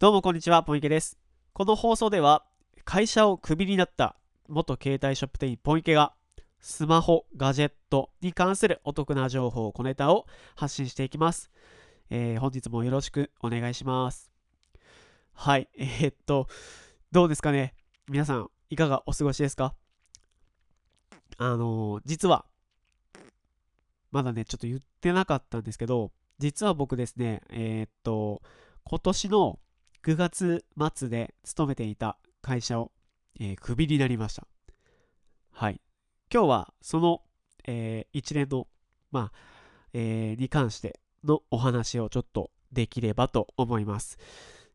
どうもこんにちは、ポンイケです。この放送では、会社をクビになった元携帯ショップ店員ポイケが、スマホ、ガジェットに関するお得な情報、小ネタを発信していきます。えー本日もよろしくお願いします。はい、えーっと、どうですかね？皆さん、いかがお過ごしですか？あのー実は、まだね、ちょっと言ってなかったんですけど、実は僕ですね、えっと、今年の9月末で勤めていた会社を、えークビになりました。はい。今日はその、えー一連の、まあ、えーに関してのお話をちょっとできればと思います。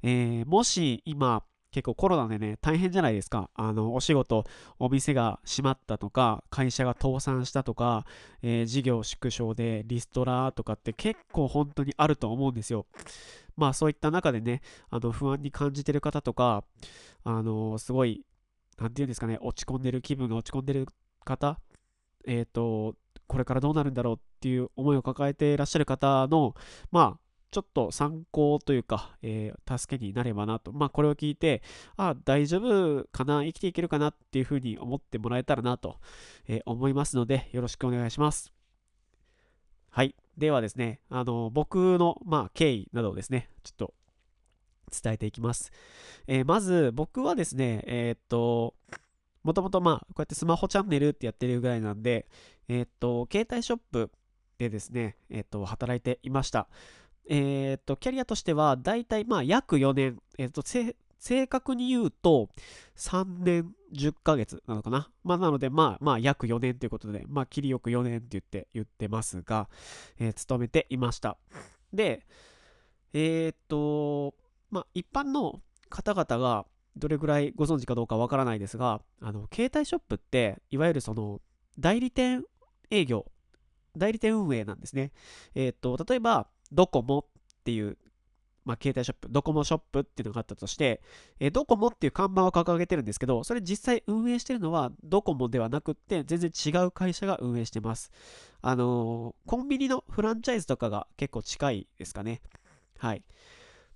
えーもし今、結構コロナでね、大変じゃないですか。あの、お仕事、お店が閉まったとか、会社が倒産したとか、えー事業縮小でリストラとかって結構本当にあると思うんですよ。まあそういった中でね、あの不安に感じてる方とか、あのすごい、なんていうんですかね、落ち込んでる気分が落ち込んでる方、えっ、と、これからどうなるんだろうっていう思いを抱えていらっしゃる方の、まあ、ちょっと参考というか、えー助けになればなと。まあ、これを聞いて、あ、大丈夫かな、生きていけるかなっていうふうに思ってもらえたらなと、えー思いますので、よろしくお願いします。はい。ではですね、あの、僕の、まあ、経緯などをですね、ちょっと伝えていきます。えーまず、僕はですね、えーっと、もともとまあ、こうやってスマホチャンネルってやってるぐらいなんで、えーっと、携帯ショップでですね、えーっと、働いていました。えーっと、キャリアとしては、だいたいまあ、約4年、えーっと、正確に言うと、3年10ヶ月なのかな。まあ、なので、まあ、まあ、約4年ということで、まあ、切りよく4年って言って、言ってますが、えー勤めていました。で、えーっと、まあ、一般の方々がどれぐらいご存知かどうかわからないですが、あの、携帯ショップって、いわゆるその、代理店営業、代理店運営なんですね。えーっと、例えば、ドコモっていう、まあ、携帯ショップ、ドコモショップっていうのがあったとして、えードコモっていう看板を掲げてるんですけど、それ実際運営してるのはドコモではなくって、全然違う会社が運営してます。あのーコンビニのフランチャイズとかが結構近いですかね。はい。っ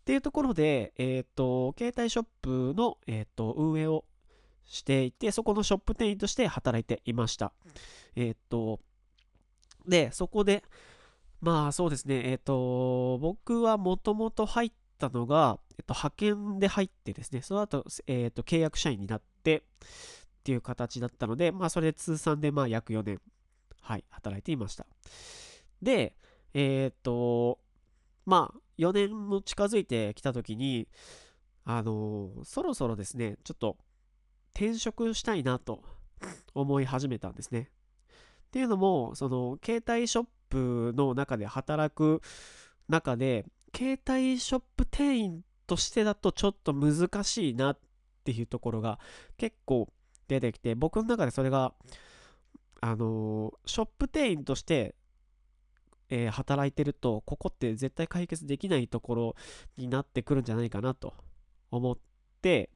ていうところで、えっ、と、携帯ショップの、えっと運営をしていて、そこのショップ店員として働いていました。えっ、と、で、そこで、まあそうですね、えっ、と、僕はもともと入ったのが、えっと、派遣で入ってですね、その後、えっ、と、契約社員になってっていう形だったので、まあそれで通算でまあ約4年、はい、働いていました。で、えっ、と、まあ4年も近づいてきたときに、あのそろそろですね、ちょっと転職したいなと思い始めたんですね。っていうのも、その携帯ショップの中で働く中で、携帯ショップ店員としてだとちょっと難しいなっていうところが結構出てきて、僕の中でそれが、あのショップ店員として、えー働いてると、ここって絶対解決できないところになってくるんじゃないかなと思って、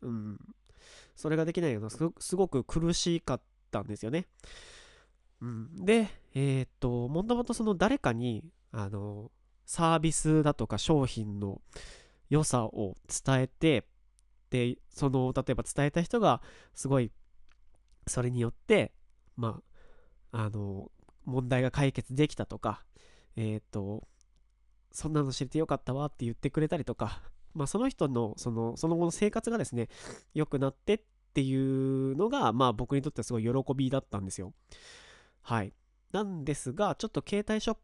うん、それができないのがすすごく苦しかったんですよね。うん、で、えーっと、もともとその誰かに、あの、サービスだとか商品の良さを伝えて、で、その、例えば伝えた人が、すごい、それによって、まあ、あの、問題が解決できたとか、えーっと、そんなの知れてよかったわって言ってくれたりとか、まあ、その人の、その、その後の生活がですね、良くなってっていうのが、まあ、僕にとってはすごい喜びだったんですよ。はい。なんですが、ちょっと携帯ショッ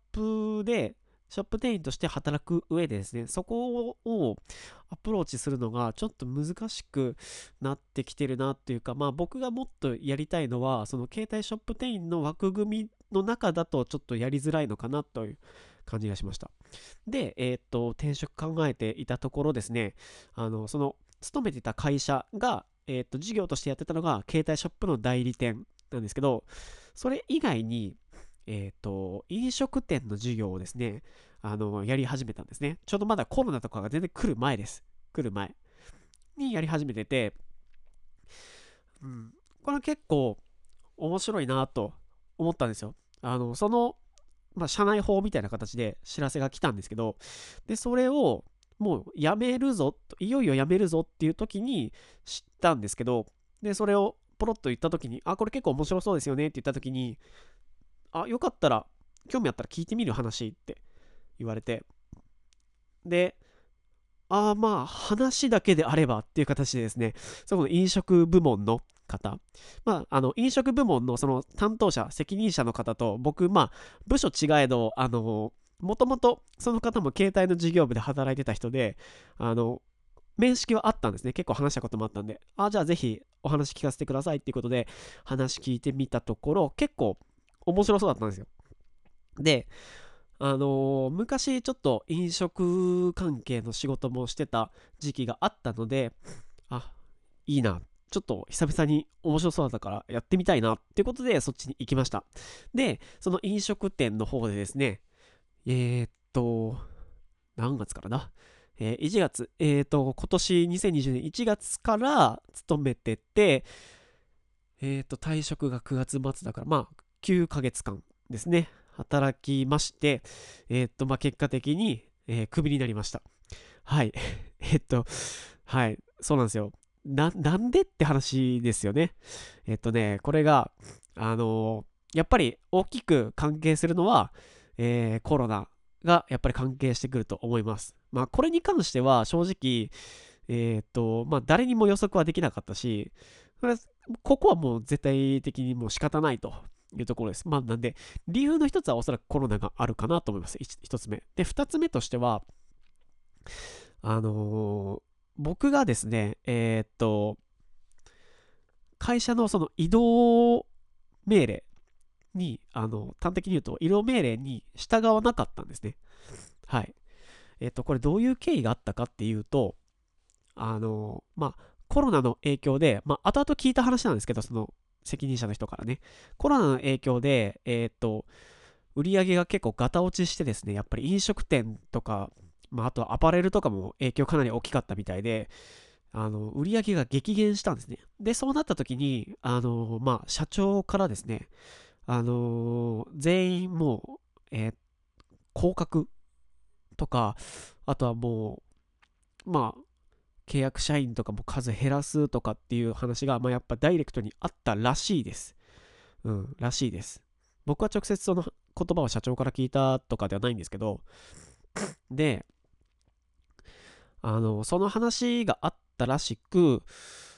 プで、ショップ店員として働く上でですね、そこをアプローチするのがちょっと難しくなってきてるなっていうか、まあ僕がもっとやりたいのは、その携帯ショップ店員の枠組みの中だとちょっとやりづらいのかなという感じがしました。で、えーっと、転職考えていたところですね、あの、その、勤めてた会社が、えーっと、事業としてやってたのが、携帯ショップの代理店なんですけど、それ以外に、えっ、と、飲食店の授業をですね、あの、やり始めたんですね。ちょうどまだコロナとかが全然来る前です。来る前にやり始めてて、うん、これ結構面白いなと思ったんですよ。あの、その、まあ、社内法みたいな形で知らせが来たんですけど、で、それをもう辞めるぞ、いよいよ辞めるぞっていう時に知ったんですけど、で、それをポロッと言った時に、あ、これ結構面白そうですよねって言った時に、あ、よかったら、興味あったら聞いてみる話って言われて、で、ああまあ話だけであればっていう形でですね、その飲食部門の方、まあ、あの飲食部門のその担当者、責任者の方と僕、まあ、部署違えど、あの、もともとその方も携帯の事業部で働いてた人で、あの、面識はあったんですね。結構話したこともあったんで、あ、じゃあぜひお話聞かせてくださいっていうことで話聞いてみたところ、結構面白そうだったんですよ。で、あのー、昔ちょっと飲食関係の仕事もしてた時期があったので、あ、いいな。ちょっと久々に面白そうだったからやってみたいなっていうことでそっちに行きました。で、その飲食店の方でですね、えー、っと、何月からだ？えー、1月、えー、っと、今年2020年1月から勤めてて、えー、っと、退職が9月末だから、まあ、9ヶ月間ですね。働きまして、えー、っと、まあ、結果的に、えー、クビになりました。はい。えっと、はい、そうなんですよ。な、なんでって話ですよね。えっとね、これが、あのー、やっぱり大きく関係するのは、えー、コロナがやっぱり関係してくると思います。まあ、これに関しては正直、えっ、と、まあ、誰にも予測はできなかったし、ここはもう絶対的にもう仕方ないというところです。まあ、なんで、理由の一つはおそらくコロナがあるかなと思います。一つ目。で、二つ目としては、あのー、僕がですね、えー、っと、会社のその移動命令に、あの、端的に言うと、移動命令に従わなかったんですね。はい。えっと、これどういう経緯があったかっていうと、あの、まあ、コロナの影響で、まあ、後々聞いた話なんですけど、その、責任者の人からね、コロナの影響で、えー、っと、売り上げが結構ガタ落ちしてですね、やっぱり飲食店とか、まあ、あとアパレルとかも影響かなり大きかったみたいで、あの、売り上げが激減したんですね。で、そうなった時に、あの、まあ、社長からですね、あの全員もう、えー、降格とか、あとはもう、まあ、契約社員とかも数減らすとかっていう話が、まあ、やっぱダイレクトにあったらしいです。うん、らしいです。僕は直接その言葉を社長から聞いたとかではないんですけど、で、あの、その話があったらしく、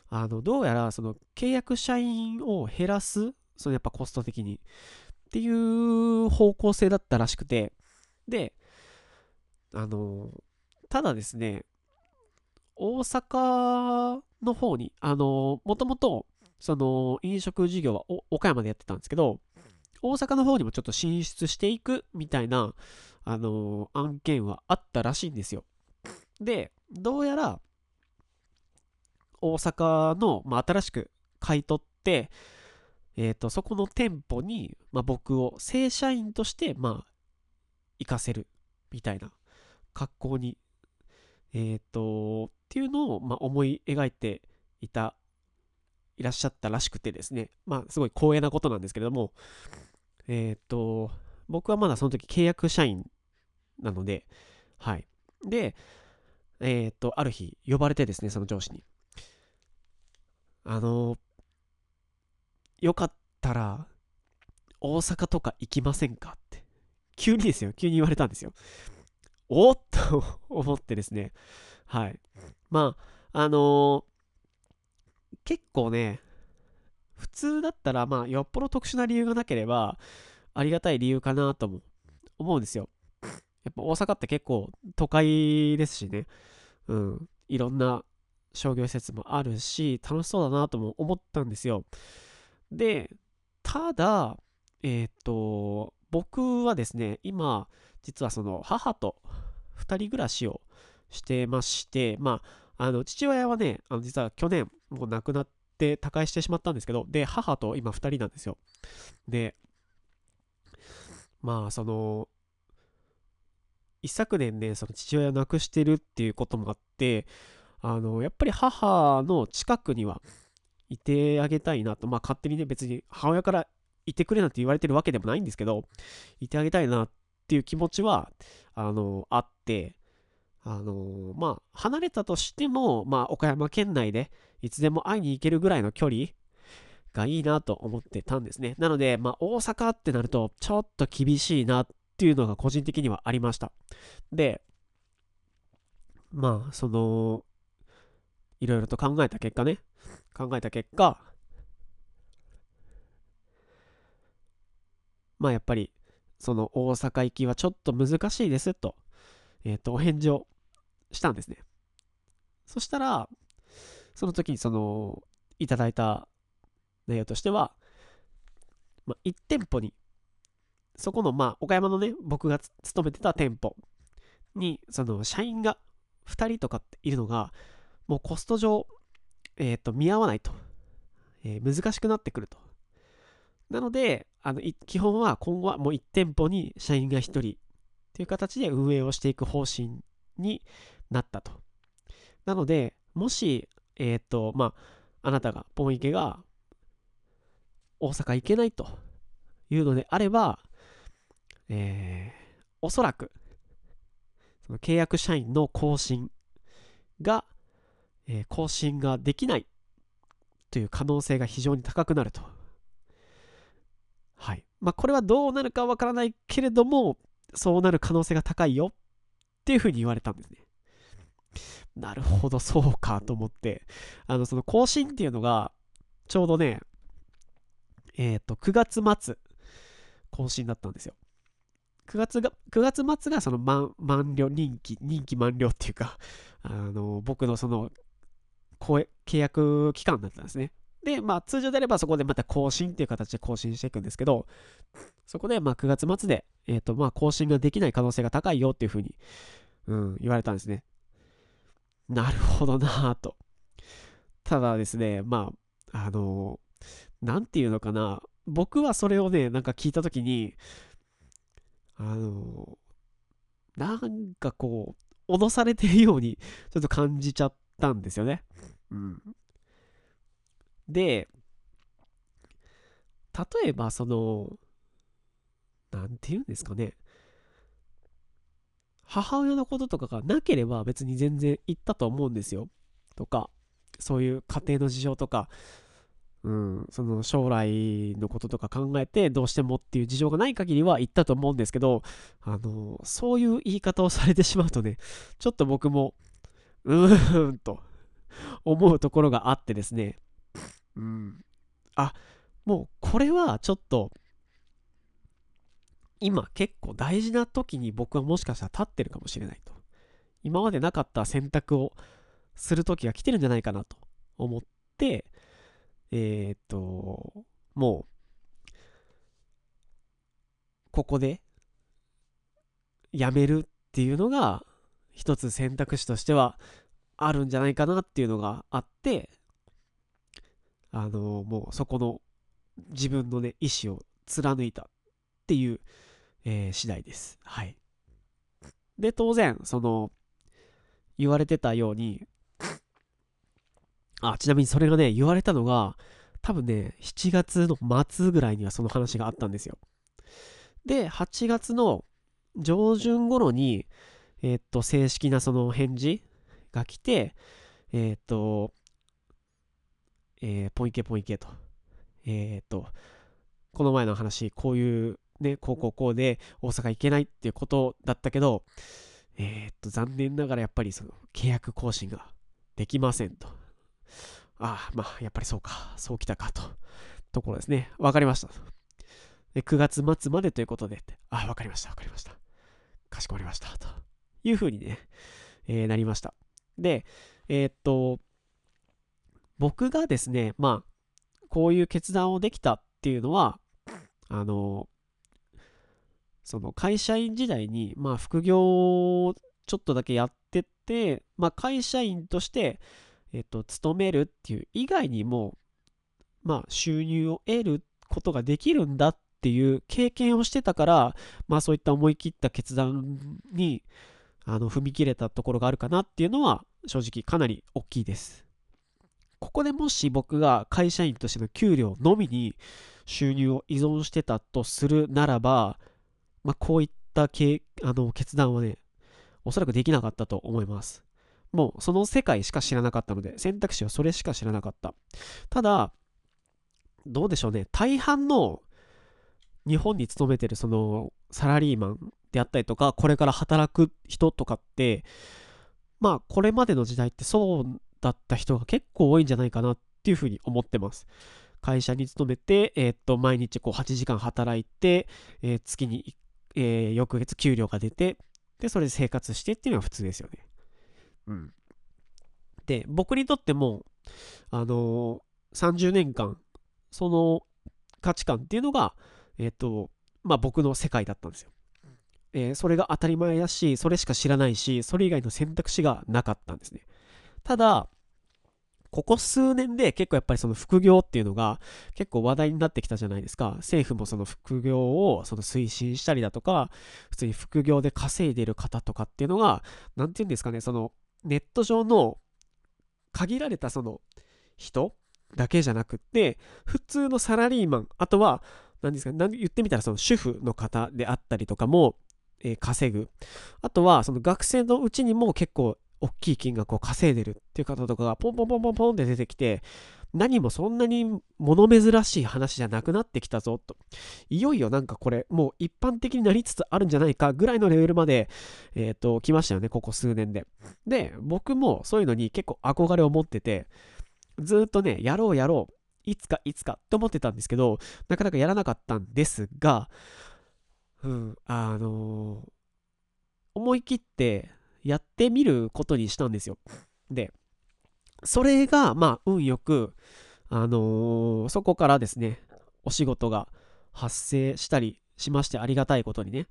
あの、どうやらその契約社員を減らす、そのやっぱコスト的にっていう方向性だったらしくて、で、あの、ただですね、大阪の方に、あの、もともと、その、飲食事業は岡山でやってたんですけど、大阪の方にもちょっと進出していくみたいな、あの、案件はあったらしいんですよ。で、どうやら、大阪の、まあ、新しく買い取って、えっ、ー、と、そこの店舗に、まあ、僕を正社員として、まあ、行かせるみたいな格好にえっ、ー、と、っていうのを、まあ、思い描いていた、いらっしゃったらしくてですね、まあ、すごい光栄なことなんですけれども、えっ、ー、と、僕はまだその時契約社員なので、はい。で、えっ、ー、と、ある日、呼ばれてですね、その上司に。あの、よかったら、大阪とか行きませんかって。急にですよ、急に言われたんですよ。おっと思ってですね、はい。まあ、あのー、結構ね、普通だったら、まあ、よっぽど特殊な理由がなければ、ありがたい理由かなとも思うんですよ。やっぱ大阪って結構都会ですしね、うん、いろんな商業施設もあるし、楽しそうだなとも思ったんですよ。で、ただ、えっ、と、僕はですね、今、実はその母と2人暮らしをしてまして、まあ、あの父親はね、あの実は去年もう亡くなって他界してしまったんですけど、で、母と今2人なんですよ。で、まあ、その、一昨年ね、その父親を亡くしてるっていうこともあって、あの、やっぱり母の近くにはいてあげたいなと、まあ勝手にね、別に母親からいてくれなんて言われてるわけでもないんですけど、いてあげたいなっていう気持ちは、あの、あって、あのーまあ、離れたとしても、まあ、岡山県内でいつでも会いに行けるぐらいの距離がいいなと思ってたんですね。なので、まあ、大阪ってなると、ちょっと厳しいなっていうのが個人的にはありました。で、まあ、その、いろいろと考えた結果ね、考えた結果、まあやっぱり、その大阪行きはちょっと難しいですと、えっ、ー、と、お返事をしたんですね。そしたら、その時にその、いただいた内容としては、まあ、1店舗に、そこの、まあ、岡山のね、僕が勤めてた店舗に、その、社員が2人とかっているのが、もうコスト上、えっ、ー、と、見合わないと、えー、難しくなってくると。なので、あの基本は今後はもう1店舗に社員が1人という形で運営をしていく方針になったと。なので、もし、えっ、ー、と、まあ、あなたが、ポン池が大阪行けないというのであれば、えー、おそらく、その契約社員の更新が、えー、更新ができないという可能性が非常に高くなると。はい。まあ、これはどうなるかわからないけれども、そうなる可能性が高いよっていうふうに言われたんですね。なるほど、そうかと思って、あの、その更新っていうのが、ちょうどね、えっ、ー、と、9月末、更新だったんですよ。9月が、9月末がその満満了、任期、任期満了っていうか、あの、僕のその、契約期間だったんですね。で、まあ、通常であればそこでまた更新っていう形で更新していくんですけど、そこで、まあ、9月末で、えっ、ー、と、まあ、更新ができない可能性が高いよっていうふうに、うん、言われたんですね。なるほどなぁと。ただですね、まあ、あのー、なんていうのかな、僕はそれをね、なんか聞いたときに、あのー、なんかこう、脅されてるように、ちょっと感じちゃったんですよね。うん。で、例えばその、なんて言うんですかね。母親のこととかがなければ別に全然言ったと思うんですよ。とか、そういう家庭の事情とか、うん、その将来のこととか考えてどうしてもっていう事情がない限りは言ったと思うんですけど、あの、そういう言い方をされてしまうとね、ちょっと僕も、うーんと思うところがあってですね、うん。あ、もうこれはちょっと、今結構大事な時に僕はもしかしたら立ってるかもしれないと。今までなかった選択をする時が来てるんじゃないかなと思って、えー、っと、もう、ここでやめるっていうのが一つ選択肢としてはあるんじゃないかなっていうのがあって、あのもうそこの自分のね、意思を貫いたっていう、えー、次第です。はい。で、当然、その、言われてたように、あ、ちなみにそれがね、言われたのが、多分ね、7月の末ぐらいにはその話があったんですよ。で、8月の上旬頃に、えー、っと、正式なその返事が来て、えー、っと、えー、ポイケポイケと。えっ、と、この前の話、こういうね、こうこうこうで大阪行けないっていうことだったけど、えっ、と、残念ながらやっぱりその契約更新ができませんと。ああ、まあ、やっぱりそうか、そうきたかと。ところですね。わかりました。で9月末までということで、ああ、わかりました、わかりました。かしこまりました。というふうにね、えー、なりました。で、えー、っと、僕がですね、まあ、こういう決断をできたっていうのは、あの、その会社員時代に、まあ、副業をちょっとだけやってって、まあ、会社員として、えっと、勤めるっていう以外にも、まあ、収入を得ることができるんだっていう経験をしてたから、まあ、そういった思い切った決断にあの踏み切れたところがあるかなっていうのは正直かなり大きいです。ここでもし僕が会社員としての給料のみに収入を依存してたとするならば、まあ、こういったけあの決断はね、おそらくできなかったと思います。もうその世界しか知らなかったので、選択肢はそれしか知らなかった。ただ、どうでしょうね、大半の日本に勤めてるそのサラリーマンであったりとか、これから働く人とかって、まあ、これまでの時代ってそうだった人が結構多いんじゃないかなっていうふうに思ってます。会社に勤めて、えー、っと、毎日こう8時間働いて、えー、月に、えー、翌月給料が出て、で、それで生活してっていうのが普通ですよね。うん。で、僕にとっても、あの30年間、その価値観っていうのが、えっと、まあ僕の世界だったんですよ。えー、それが当たり前だし、それしか知らないし、それ以外の選択肢がなかったんですね。ただ、ここ数年で結構やっぱりその副業っていうのが結構話題になってきたじゃないですか。政府もその副業をその推進したりだとか、普通に副業で稼いでる方とかっていうのが、なんて言うんですかね、そのネット上の限られたその人だけじゃなくって、普通のサラリーマン、あとは、何ですか、言ってみたらその主婦の方であったりとかも、稼ぐ。あとは、その学生のうちにも結構大きい金額を稼いでるっていう方とかがポンポンポンポンポンって出てきて、何もそんなに物珍しい話じゃなくなってきたぞと。いよいよなんかこれ、もう一般的になりつつあるんじゃないかぐらいのレベルまで、えっ、ー、と、来ましたよね、ここ数年で。で、僕もそういうのに結構憧れを持ってて、ずっとね、やろうやろう、いつかいつかって思ってたんですけど、なかなかやらなかったんですが、うん、あのー、思い切ってやってみることにしたんですよ。で、それが、まあ、運よく、あのー、そこからですね、お仕事が発生したりしまして、ありがたいことにね。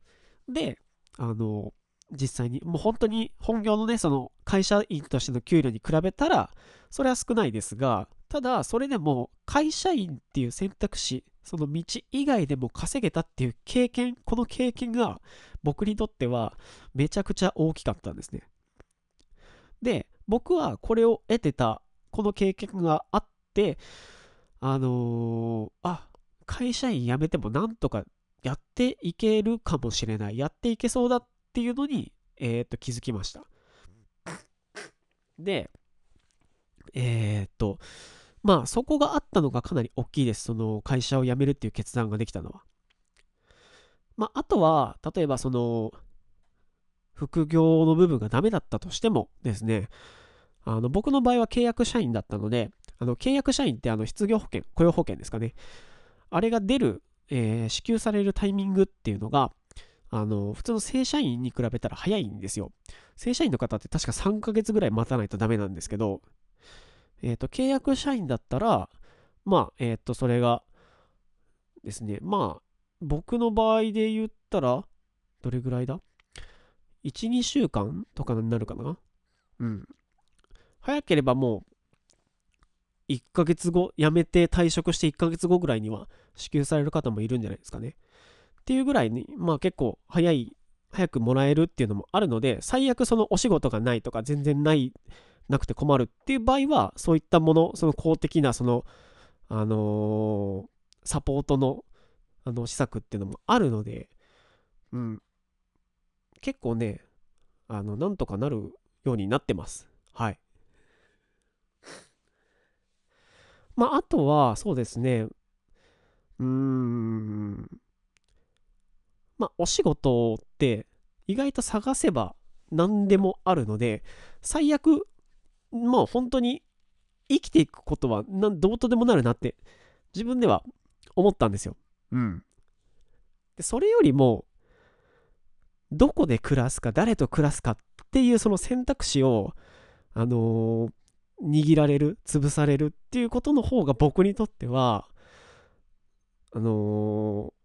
で、あのー、実際に、もう本当に本業のね、その会社員としての給料に比べたら、それは少ないですが、ただ、それでも会社員っていう選択肢、その道以外でも稼げたっていう経験、この経験が僕にとってはめちゃくちゃ大きかったんですね。で、僕はこれを得てた、この経験があって、あのー、あ、会社員辞めてもなんとかやっていけるかもしれない、やっていけそうだっていうのに、えー、っと、気づきました。で、えー、っと、まあそこがあったのがかなり大きいです。その会社を辞めるっていう決断ができたのは。まああとは、例えばその、副業の部分がダメだったとしてもですね、あの僕の場合は契約社員だったので、あの契約社員ってあの失業保険、雇用保険ですかね。あれが出る、えー、支給されるタイミングっていうのが、あの普通の正社員に比べたら早いんですよ。正社員の方って確か3ヶ月ぐらい待たないとダメなんですけど、えっ、ー、と、契約社員だったら、まあ、えっ、ー、と、それがですね、まあ、僕の場合で言ったら、どれぐらいだ ?1、2週間とかになるかな？うん。早ければもう、1ヶ月後、辞めて退職して1ヶ月後ぐらいには支給される方もいるんじゃないですかね。っていうぐらいに、まあ結構早い、早くもらえるっていうのもあるので、最悪そのお仕事がないとか全然ないなくて困るっていう場合は、そういったもの、その公的な、その、あのー、サポートの、あの、施策っていうのもあるので、うん。結構ね、あの、なんとかなるようになってます。はい。まあ、あとは、そうですね、うーん、まあ、お仕事って意外と探せば何でもあるので、最悪もう本当に生きていくことはどうとでもなるなって自分では思ったんですよ。うん。でそれよりもどこで暮らすか誰と暮らすかっていうその選択肢をあのー、握られる潰されるっていうことの方が僕にとってはあのー、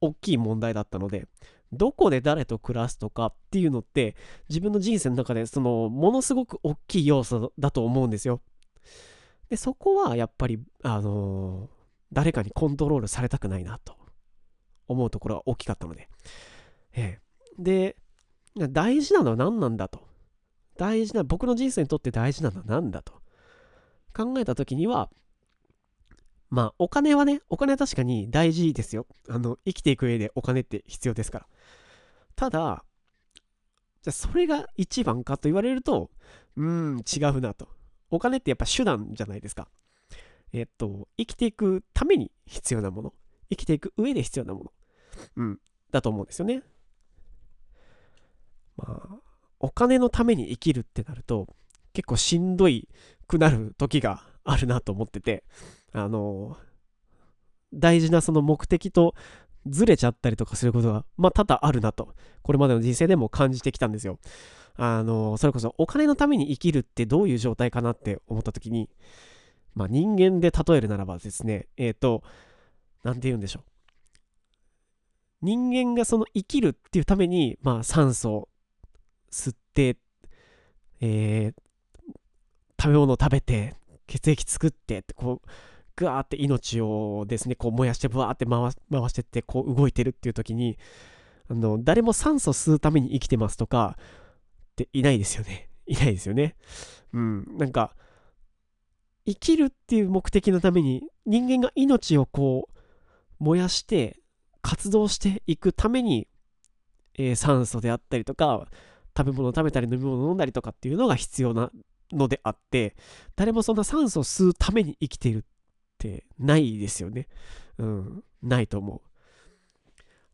大きい問題だったのでどこで誰と暮らすとかっていうのって自分の人生の中でそのものすごく大きい要素だと思うんですよ。でそこはやっぱりあのー、誰かにコントロールされたくないなと思うところが大きかったので。ええ、で大事なのは何なんだと。大事な僕の人生にとって大事なのは何だと考えた時にはまあ、お金はね、お金は確かに大事ですよ。あの、生きていく上でお金って必要ですから。ただ、じゃそれが一番かと言われると、うん、違うなと。お金ってやっぱ手段じゃないですか。えっと、生きていくために必要なもの。生きていく上で必要なもの。うん、だと思うんですよね。まあ、お金のために生きるってなると、結構しんどいくなる時があるなと思ってて、あの、大事なその目的とずれちゃったりとかすることが、まあ、多々あるなと、これまでの人生でも感じてきたんですよ。あの、それこそお金のために生きるってどういう状態かなって思った時に、まあ、人間で例えるならばですね、えっ、ー、と、なんて言うんでしょう。人間がその生きるっていうために、まあ、酸素を吸って、えー、食べ物を食べて、血液作ってって、こう、ぐわーって命をですね、こう燃やしてブワーって回回してって、こう動いてるっていう時に、あの、誰も酸素吸うために生きてますとか、っていないですよね。いないですよね。うん、なんか、生きるっていう目的のために人間が命をこう燃やして活動していくために、えー、酸素であったりとか食べ物を食べたり飲み物を飲んだりとかっていうのが必要なのであって誰もそんな酸素を吸うために生きているってないですよね。うん、ないと思う。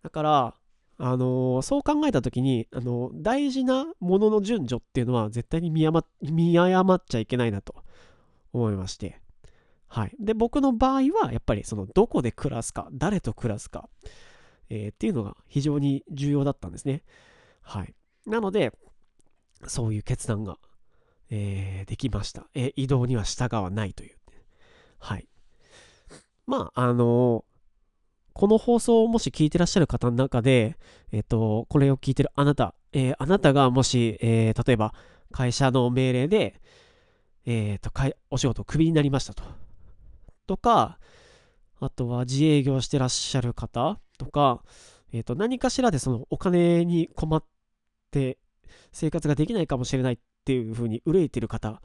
だから、あのー、そう考えた時に、あのー、大事なものの順序っていうのは絶対に見誤見誤っちゃいけないなと思いまして。はい。で、僕の場合は、やっぱりその、どこで暮らすか、誰と暮らすか、えー、っていうのが非常に重要だったんですね。はい。なので、そういう決断が、えー、できました。えー、移動には従わないという。はい。まあ、あのこの放送をもし聞いてらっしゃる方の中で、えっ、と、これを聞いてるあなた、えあなたがもし、えー例えば会社の命令で、えっ、と、お仕事をクビになりましたと。とか、あとは自営業してらっしゃる方とか、えっ、と、何かしらでそのお金に困って生活ができないかもしれないっていうふうに憂いてる方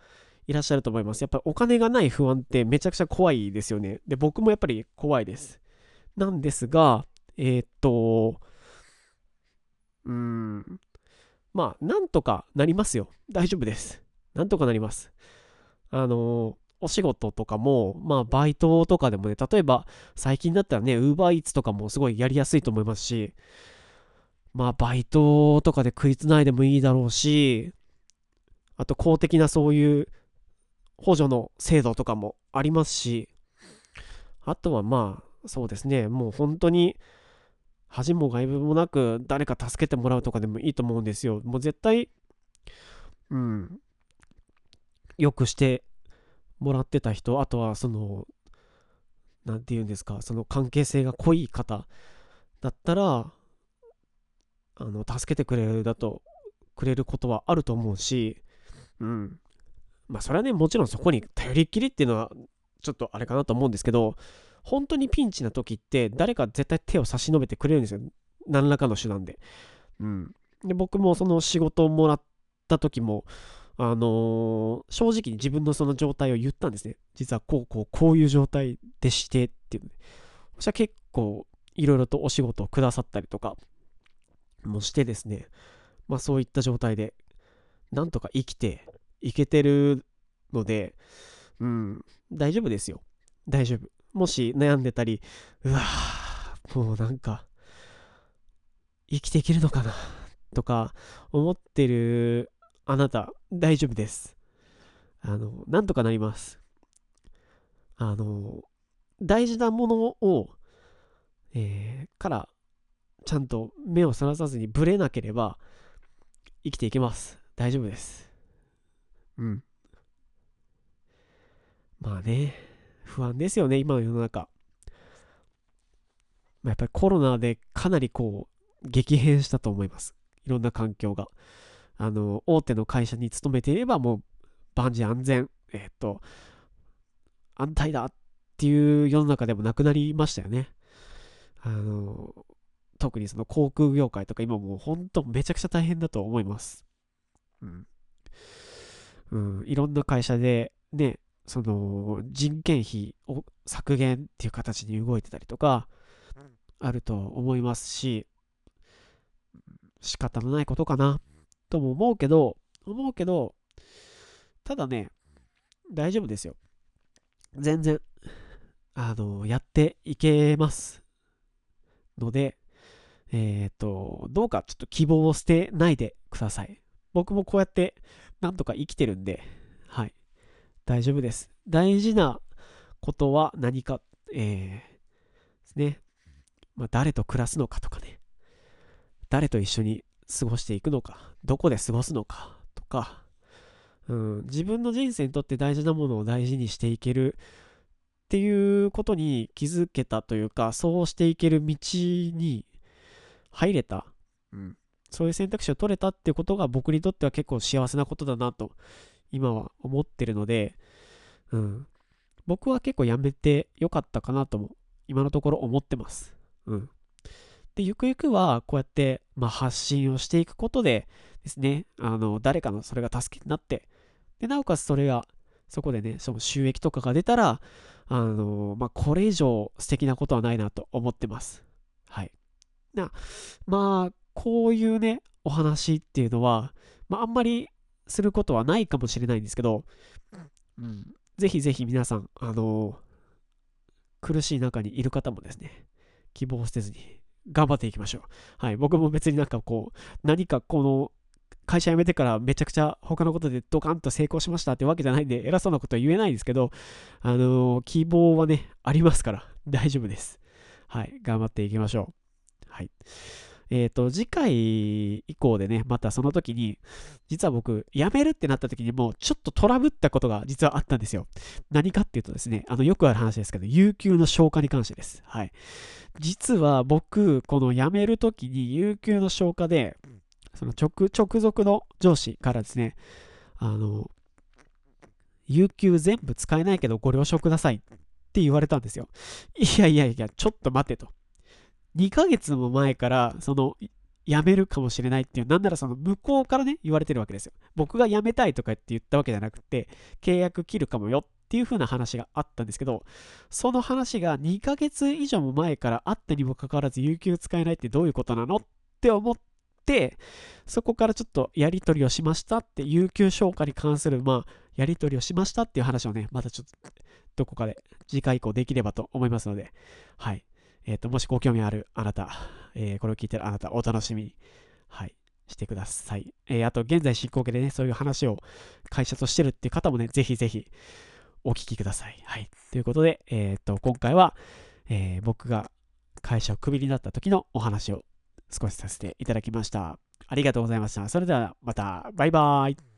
いらっしゃると思います。やっぱりお金がない不安ってめちゃくちゃ怖いですよね。で、僕もやっぱり怖いです。なんですが、えー、っと、うーん、まあ、なんとかなりますよ。大丈夫です。なんとかなります。あのお仕事とかも、まあ、バイトとかでもね、例えば、最近だったらね、ウーバーイーツとかもすごいやりやすいと思いますし、まあ、バイトとかで食いつないでもいいだろうし、あと公的なそういう補助の制度とかもありますし、あとはまあ、そうですね、もう本当に、恥も外部もなく誰か助けてもらうとかでもいいと思うんですよ。もう絶対、うん、よくしてもらってた人、あとはその、なんて言うんですか、その関係性が濃い方だったら、あの、助けてくれるだと、くれることはあると思うし、うん。まあそれはね、もちろんそこに頼りっきりっていうのはちょっとあれかなと思うんですけど、本当にピンチな時って誰か絶対手を差し伸べてくれるんですよ。何らかの手段で。うん。で、僕もその仕事をもらった時も、あのー、正直に自分のその状態を言ったんですね。実はこうこうこういう状態でしてっていう。そしたら結構いろいろとお仕事をくださったりとかもしてですね。まあそういった状態でなんとか生きていけてるので、うん、大丈夫ですよ。大丈夫。もし悩んでたり、うわぁ、もうなんか、生きていけるのかなとか思ってるあなた、大丈夫です。あの、なんとかなります。あの、大事なものを、えー、から、ちゃんと目をそらさずにブレなければ、生きていけます。大丈夫です。うん。まあね、不安ですよね、今の世の中。まあ、やっぱりコロナでかなりこう、激変したと思います。いろんな環境が。あの、大手の会社に勤めていればもう万事安全、えっ、と、安泰だっていう世の中でもなくなりましたよね。あの、特にその航空業界とか今もう本当めちゃくちゃ大変だと思います。うん。うん、いろんな会社で、ね、その人件費を削減っていう形に動いてたりとか、あると思いますし、仕方のないことかなとも思うけど、思うけど、ただね、大丈夫ですよ。全然、あの、やっていけますので、えっ、ー、と、どうかちょっと希望を捨てないでください。僕もこうやってなんとか生きてるんで、はい。大丈夫です。大事なことは何か、えー、ですね。まあ、誰と暮らすのかとかね。誰と一緒に過ごしていくのか。どこで過ごすのかとか。うん、自分の人生にとって大事なものを大事にしていけるっていうことに気づけたというか、そうしていける道に入れた、うん、そういう選択肢を取れたってことが僕にとっては結構幸せなことだなと今は思ってるので、うん、僕は結構やめてよかったかなとも今のところ思ってます。うん。で、ゆくゆくはこうやって、まあ、発信をしていくことでですね、あの、誰かのそれが助けになって、で、なおかつそれが、そこでね、その収益とかが出たら、あの、まあ、これ以上素敵なことはないなと思ってます。はい。な、まあ、こういうね、お話っていうのは、まあ、あんまりすることはないかもしれないんですけど、うん、ぜひぜひ皆さん、あの苦しい中にいる方もですね、希望を捨てずに頑張っていきましょう。はい、僕も別になんかこう、何かこの会社辞めてからめちゃくちゃ他のことでドカンと成功しましたってわけじゃないんで、偉そうなことは言えないんですけど、あの希望はね、ありますから、大丈夫です。はい、頑張っていきましょう。はい。えっ、ー、と、次回以降でね、またその時に、実は僕、辞めるってなった時にもう、ちょっとトラブったことが実はあったんですよ。何かっていうとですね、あの、よくある話ですけど、有給の消化に関してです。はい。実は僕、この辞める時に、有給の消化で、その直、直属の上司からですね、あの、有給全部使えないけどご了承くださいって言われたんですよ。いやいやいや、ちょっと待てと。2ヶ月も前から、その、辞めるかもしれないっていう、なんならその向こうからね、言われてるわけですよ。僕が辞めたいとかって言ったわけじゃなくて、契約切るかもよっていう風な話があったんですけど、その話が2ヶ月以上も前からあったにもかかわらず、有給使えないってどういうことなのって思って、そこからちょっとやり取りをしましたって、有給消化に関する、まあ、やり取りをしましたっていう話をね、またちょっと、どこかで次回以降できればと思いますので、はい。えっ、ー、と、もしご興味あるあなた、えー、これを聞いてるあなた、お楽しみに、はい、してください。えー、あと、現在進行形でね、そういう話を会社としてるっていう方もね、ぜひぜひお聞きください。はい。ということで、えっ、と、今回は、え僕が会社をクビになった時のお話を少しさせていただきました。ありがとうございました。それではまた、バイバーイ。